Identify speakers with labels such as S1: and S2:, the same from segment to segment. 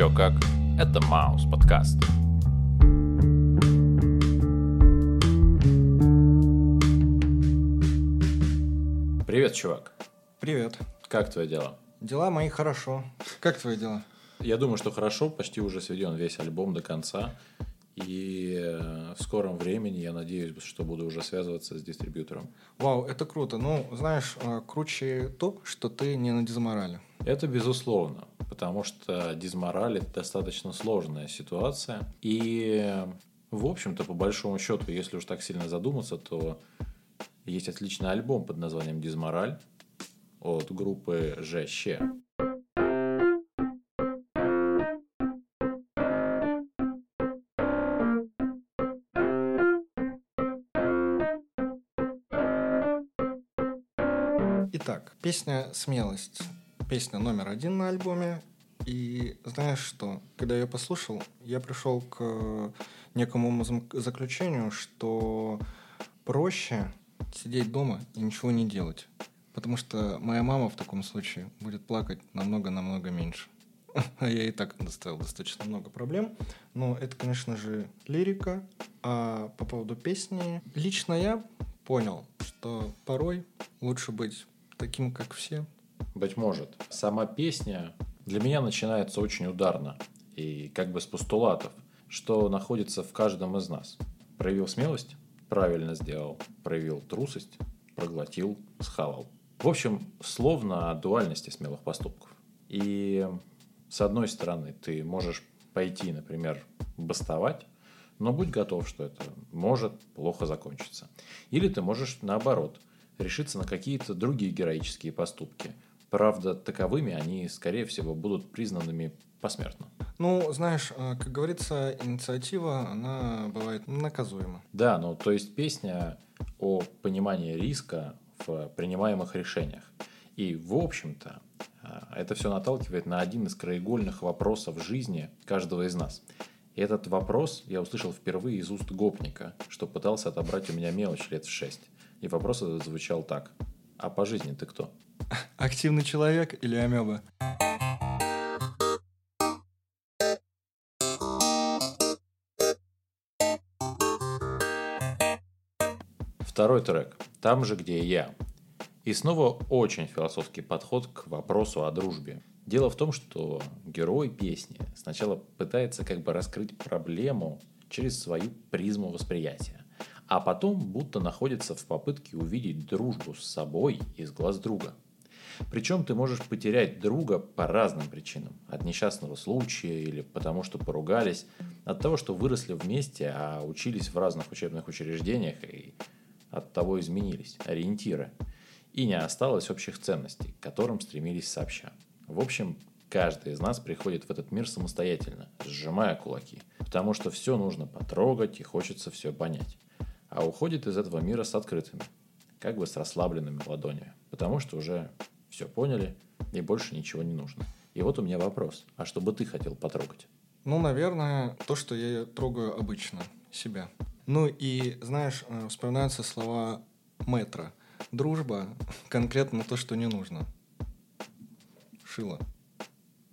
S1: Чё как? Это Маус подкаст. Привет, чувак.
S2: Привет.
S1: Как твои дела?
S2: Дела мои хорошо. Как твои дела?
S1: Я думаю, что хорошо, почти уже сведен весь альбом до конца. И э, в скором времени я надеюсь, что буду уже связываться с дистрибьютором.
S2: Вау, это круто. Ну, знаешь, э, круче то, что ты не на дизморале.
S1: Это безусловно, потому что дизмораль это достаточно сложная ситуация. И, в общем-то, по большому счету, если уж так сильно задуматься, то есть отличный альбом под названием «Дизмораль» от группы ЖЩ.
S2: Итак, песня «Смелость». Песня номер один на альбоме. И знаешь что? Когда я послушал, я пришел к некому заключению, что проще сидеть дома и ничего не делать. Потому что моя мама в таком случае будет плакать намного-намного меньше. А я и так доставил достаточно много проблем. Но это, конечно же, лирика. А по поводу песни, лично я понял, что порой лучше быть таким, как все.
S1: Быть может. Сама песня для меня начинается очень ударно и как бы с постулатов, что находится в каждом из нас. Проявил смелость, правильно сделал. Проявил трусость, проглотил, схавал. В общем, словно о дуальности смелых поступков. И с одной стороны, ты можешь пойти, например, бастовать, но будь готов, что это может плохо закончиться. Или ты можешь, наоборот, решиться на какие-то другие героические поступки. Правда, таковыми они, скорее всего, будут признанными посмертно.
S2: Ну, знаешь, э, как говорится, инициатива, она бывает наказуема.
S1: Да, ну то есть песня о понимании риска в принимаемых решениях. И, в общем-то, э, это все наталкивает на один из краеугольных вопросов жизни каждого из нас. И этот вопрос я услышал впервые из уст гопника, что пытался отобрать у меня мелочь лет в шесть. И вопрос этот звучал так. А по жизни ты кто?
S2: Активный человек или амеба?
S1: Второй трек. Там же, где я. И снова очень философский подход к вопросу о дружбе. Дело в том, что герой песни сначала пытается как бы раскрыть проблему через свою призму восприятия, а потом будто находится в попытке увидеть дружбу с собой из глаз друга. Причем ты можешь потерять друга по разным причинам. От несчастного случая или потому, что поругались, от того, что выросли вместе, а учились в разных учебных учреждениях и от того изменились ориентиры, и не осталось общих ценностей, к которым стремились сообща. В общем, каждый из нас приходит в этот мир самостоятельно, сжимая кулаки, потому что все нужно потрогать и хочется все понять. А уходит из этого мира с открытыми, как бы с расслабленными ладонями, потому что уже все поняли и больше ничего не нужно. И вот у меня вопрос, а что бы ты хотел потрогать?
S2: Ну, наверное, то, что я трогаю обычно, себя. Ну и, знаешь, э, вспоминаются слова метра. Дружба конкретно то, что не нужно. Шило.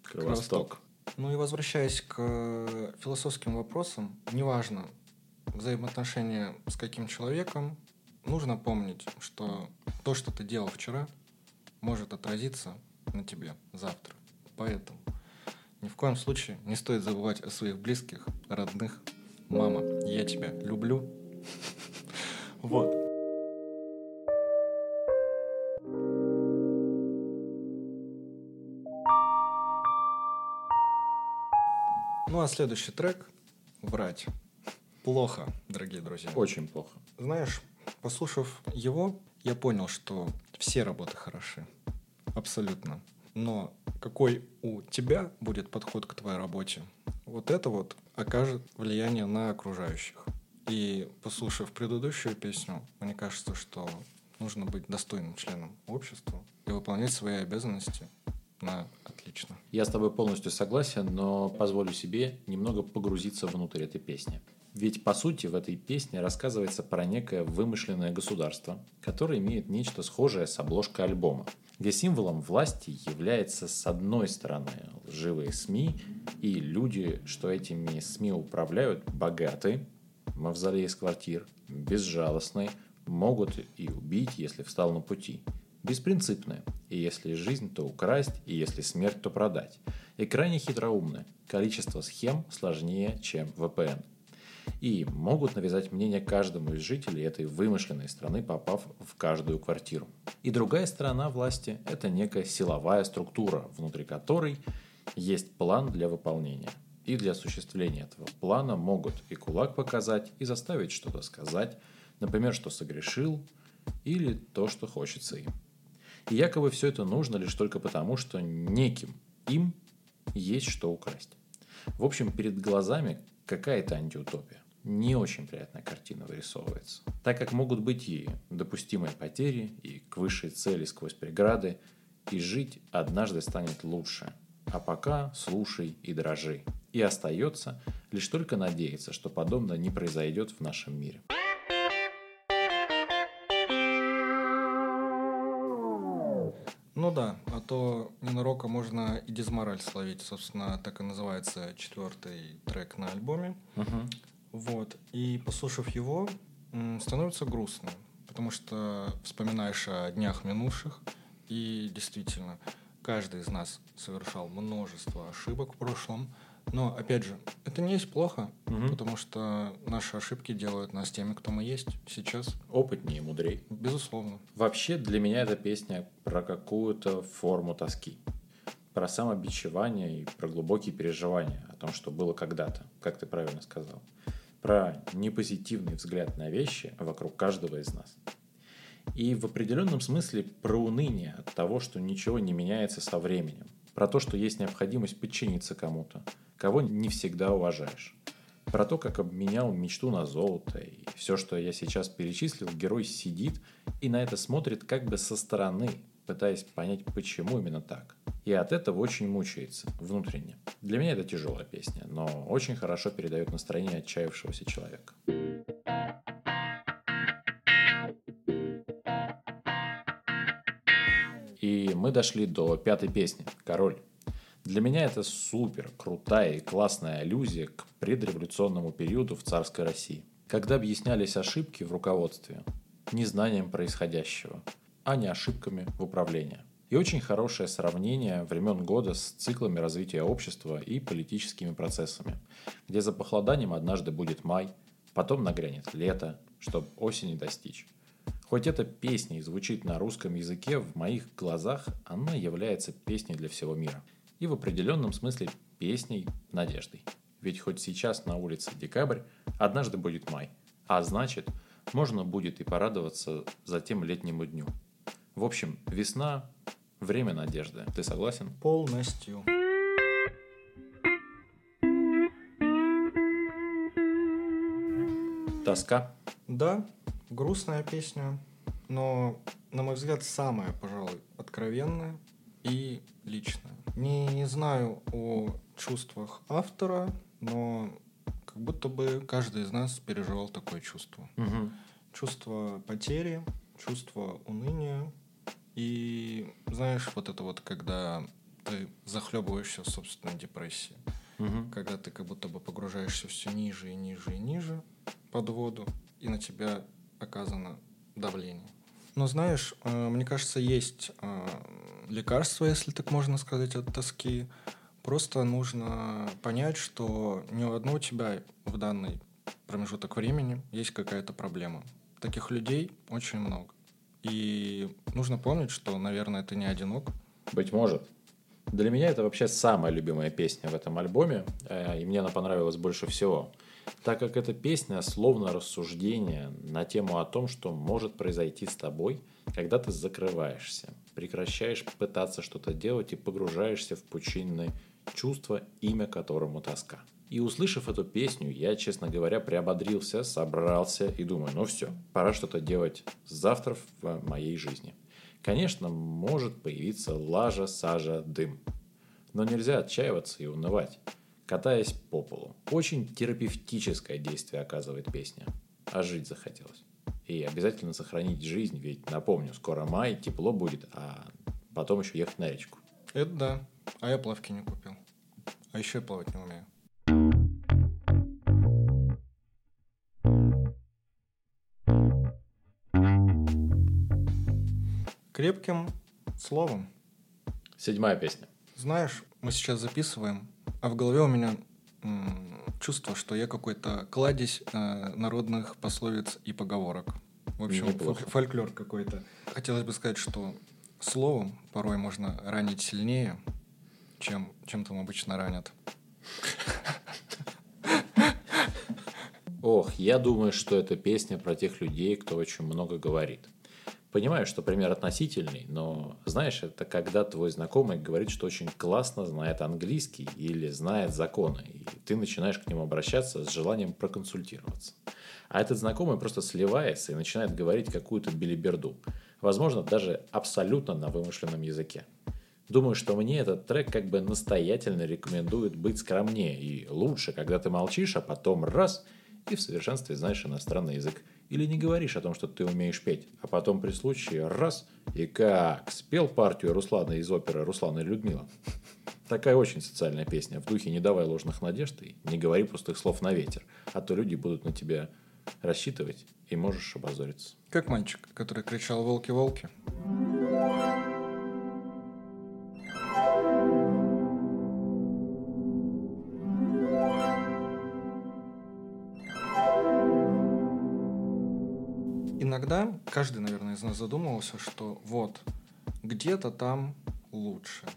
S1: Кровосток.
S2: Ну и возвращаясь к э, философским вопросам, неважно, взаимоотношения с каким человеком, нужно помнить, что то, что ты делал вчера, может отразиться на тебе завтра. Поэтому ни в коем случае не стоит забывать о своих близких, родных, мама, я тебя люблю. Вот. Ну а следующий трек «Врать». Плохо, дорогие друзья.
S1: Очень плохо.
S2: Знаешь, послушав его, я понял, что все работы хороши. Абсолютно. Но какой у тебя будет подход к твоей работе, вот это вот окажет влияние на окружающих. И послушав предыдущую песню, мне кажется, что нужно быть достойным членом общества и выполнять свои обязанности на отлично.
S1: Я с тобой полностью согласен, но позволю себе немного погрузиться внутрь этой песни. Ведь, по сути, в этой песне рассказывается про некое вымышленное государство, которое имеет нечто схожее с обложкой альбома, где символом власти является, с одной стороны, живые СМИ, и люди, что этими СМИ управляют, богаты, мавзолей из квартир, безжалостные, могут и убить, если встал на пути. Беспринципные, и если жизнь, то украсть, и если смерть, то продать. И крайне хитроумные. Количество схем сложнее, чем VPN. И могут навязать мнение каждому из жителей этой вымышленной страны, попав в каждую квартиру. И другая сторона власти – это некая силовая структура, внутри которой есть план для выполнения. И для осуществления этого плана могут и кулак показать, и заставить что-то сказать, например, что согрешил, или то, что хочется им. И якобы все это нужно лишь только потому, что неким им есть что украсть. В общем, перед глазами какая-то антиутопия. Не очень приятная картина вырисовывается. Так как могут быть и допустимые потери, и к высшей цели сквозь преграды, и жить однажды станет лучше. А пока слушай и дрожи. И остается лишь только надеяться, что подобное не произойдет в нашем мире.
S2: Ну да, а то ненароком можно и дизмораль словить. Собственно, так и называется четвертый трек на альбоме.
S1: Угу.
S2: Вот. И послушав его, становится грустно. Потому что вспоминаешь о днях минувших. И действительно, каждый из нас совершал множество ошибок в прошлом. Но, опять же, это не есть плохо,
S1: Мгм.
S2: потому что наши ошибки делают нас теми, кто мы есть сейчас.
S1: Опытнее и мудрей.
S2: Безусловно.
S1: Вообще, для меня эта песня про какую-то форму тоски. Про самобичевание и про глубокие переживания о том, что было когда-то, как ты правильно сказал. Про непозитивный взгляд на вещи вокруг каждого из нас. И в определенном смысле про уныние от того, что ничего не меняется со временем. Про то, что есть необходимость подчиниться кому-то, кого не всегда уважаешь. Про то, как обменял мечту на золото. И все, что я сейчас перечислил, герой сидит и на это смотрит как бы со стороны, пытаясь понять, почему именно так. И от этого очень мучается внутренне. Для меня это тяжелая песня, но очень хорошо передает настроение отчаявшегося человека. И мы дошли до пятой песни «Король». Для меня это супер крутая и классная аллюзия к предреволюционному периоду в царской России, когда объяснялись ошибки в руководстве незнанием происходящего, а не ошибками в управлении. И очень хорошее сравнение времен года с циклами развития общества и политическими процессами, где за похолоданием однажды будет май, потом нагрянет лето, чтобы осени достичь. Хоть эта песня и звучит на русском языке, в моих глазах она является песней для всего мира. И в определенном смысле песней надеждой. Ведь хоть сейчас на улице декабрь, однажды будет май. А значит, можно будет и порадоваться за тем летнему дню. В общем, весна – время надежды. Ты согласен?
S2: Полностью.
S1: Тоска.
S2: Да, грустная песня, но, на мой взгляд, самая, пожалуй, откровенная и личная. Не, не знаю о чувствах автора, но как будто бы каждый из нас переживал такое чувство.
S1: Мгм.
S2: Чувство потери, чувство уныния. И знаешь, вот это вот, когда ты захлебываешься в собственной депрессии,
S1: Мгм.
S2: когда ты как будто бы погружаешься все ниже и ниже и ниже под воду, и на тебя оказано давление. Но знаешь, э, мне кажется, есть э, лекарство, если так можно сказать, от тоски. Просто нужно понять, что не у одного тебя в данный промежуток времени есть какая-то проблема. Таких людей очень много. И нужно помнить, что, наверное, ты не одинок.
S1: Быть может. Для меня это вообще самая любимая песня в этом альбоме, э, и мне она понравилась больше всего, так как эта песня словно рассуждение на тему о том, что может произойти с тобой, когда ты закрываешься, прекращаешь пытаться что-то делать и погружаешься в пучинное чувство, имя которому тоска. И услышав эту песню, я, честно говоря, приободрился, собрался и думаю, ну все, пора что-то делать завтра в моей жизни. Конечно, может появиться лажа, сажа, дым. Но нельзя отчаиваться и унывать, катаясь по полу. Очень терапевтическое действие оказывает песня. А жить захотелось. И обязательно сохранить жизнь, ведь, напомню, скоро май, тепло будет, а потом еще ехать на речку.
S2: Это да. А я плавки не купил. А еще я плавать не умею. Крепким словом.
S1: Седьмая песня.
S2: Знаешь, мы сейчас записываем, а в голове у меня м, чувство, что я какой-то кладезь э, народных пословиц и поговорок. В общем,
S1: Неплохо.
S2: фольк- фольклор какой-то. Хотелось бы сказать, что словом порой можно ранить сильнее, чем, чем там обычно ранят.
S1: Ох, я думаю, что это песня про тех людей, кто очень много говорит. Понимаю, что пример относительный, но знаешь, это когда твой знакомый говорит, что очень классно знает английский или знает законы, и ты начинаешь к нему обращаться с желанием проконсультироваться. А этот знакомый просто сливается и начинает говорить какую-то билиберду. Возможно, даже абсолютно на вымышленном языке. Думаю, что мне этот трек как бы настоятельно рекомендует быть скромнее и лучше, когда ты молчишь, а потом раз и в совершенстве знаешь иностранный язык. Или не говоришь о том, что ты умеешь петь, а потом при случае раз и как спел партию Руслана из оперы «Руслан и Людмила». Такая очень социальная песня. В духе «Не давай ложных надежд» и «Не говори пустых слов на ветер», а то люди будут на тебя рассчитывать и можешь обозориться.
S2: Как мальчик, который кричал «Волки-волки». Каждый, наверное, из нас задумывался, что вот, где-то там лучше.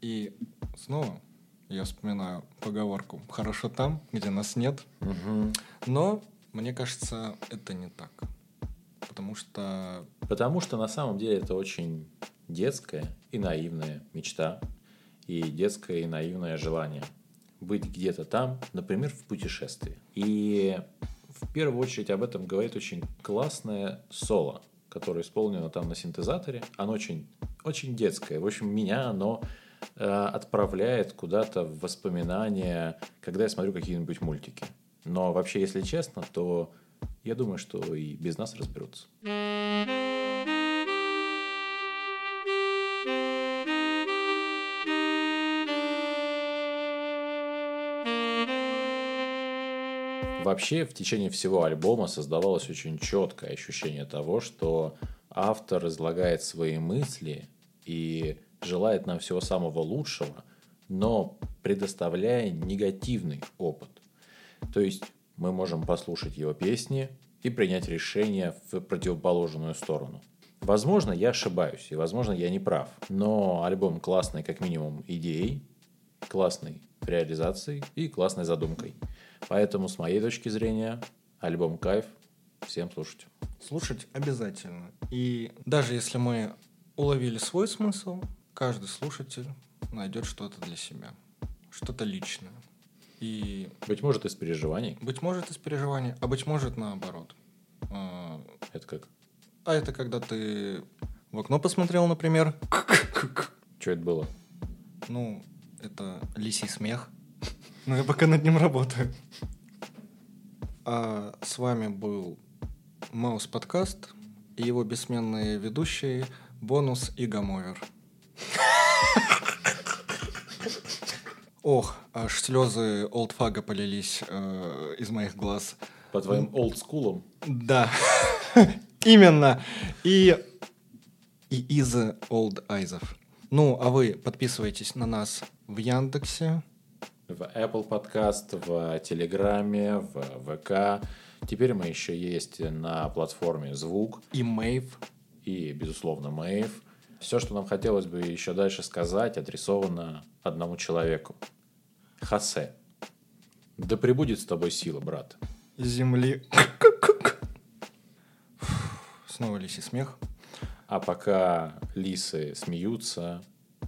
S2: И снова я вспоминаю поговорку «хорошо там, где нас нет». Но мне кажется, это не так. Потому что
S1: Потому что на самом деле это очень детская и наивная мечта и детское и наивное желание быть где-то там, например, в путешествии. И в первую очередь об этом говорит очень классное соло, которое исполнено там на синтезаторе. Оно очень, очень детское. В общем, меня оно э, отправляет куда-то в воспоминания, когда я смотрю какие-нибудь мультики. Но вообще, если честно, то я думаю, что и без нас разберутся. Вообще, в течение всего альбома создавалось очень четкое ощущение того, что автор излагает свои мысли и желает нам всего самого лучшего, но предоставляя негативный опыт. То есть мы можем послушать его песни и принять решение в противоположную сторону. Возможно, я ошибаюсь, и возможно, я не прав. Но альбом классный как минимум идеей, классной реализацией и классной задумкой. Поэтому, с моей точки зрения, альбом кайф. Всем слушать.
S2: слушать обязательно. И даже если мы уловили свой смысл, каждый слушатель найдет что-то для себя, что-то личное. И,
S1: Быть может, из переживаний.
S2: быть может, из переживаний, а быть может, наоборот. А,
S1: Это как?
S2: А это когда ты в окно посмотрел, например.
S1: Что это было?
S2: Ну, это лисий смех. Но я пока над ним работаю. А с вами был Маус подкаст и его бессменные ведущие Бонус и Гамовер. Ох, аж слезы олдфага полились э, из моих глаз.
S1: По твоим олдскулам?
S2: Да, именно. И, и из Old Айзов. Ну, а вы подписывайтесь на нас в Яндексе.
S1: В Apple Podcast, в Телеграме, в ВК. Теперь мы еще есть на платформе Звук
S2: И Мэйв.
S1: и, безусловно, Мэйв. Все, что нам хотелось бы еще дальше сказать, адресовано одному человеку. Хосе. Да пребудет с тобой сила, брат.
S2: Земли. Снова лисий смех.
S1: А пока лисы смеются,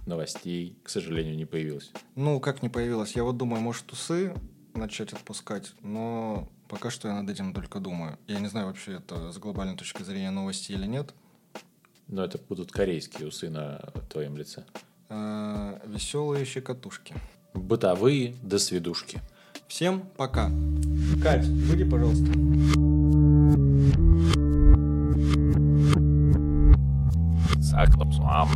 S1: новостей, к сожалению, не появилось.
S2: Ну, как не появилось. Я вот думаю, может, усы начать отпускать, но пока что я над этим только думаю. Я не знаю вообще, это с глобальной точки зрения новости или нет.
S1: Но это будут корейские усы на твоем лице.
S2: Э, веселые щекотушки.
S1: Бытовые до свидушки.
S2: Всем пока. Кать, выйди, пожалуйста.
S3: Saklapsvām,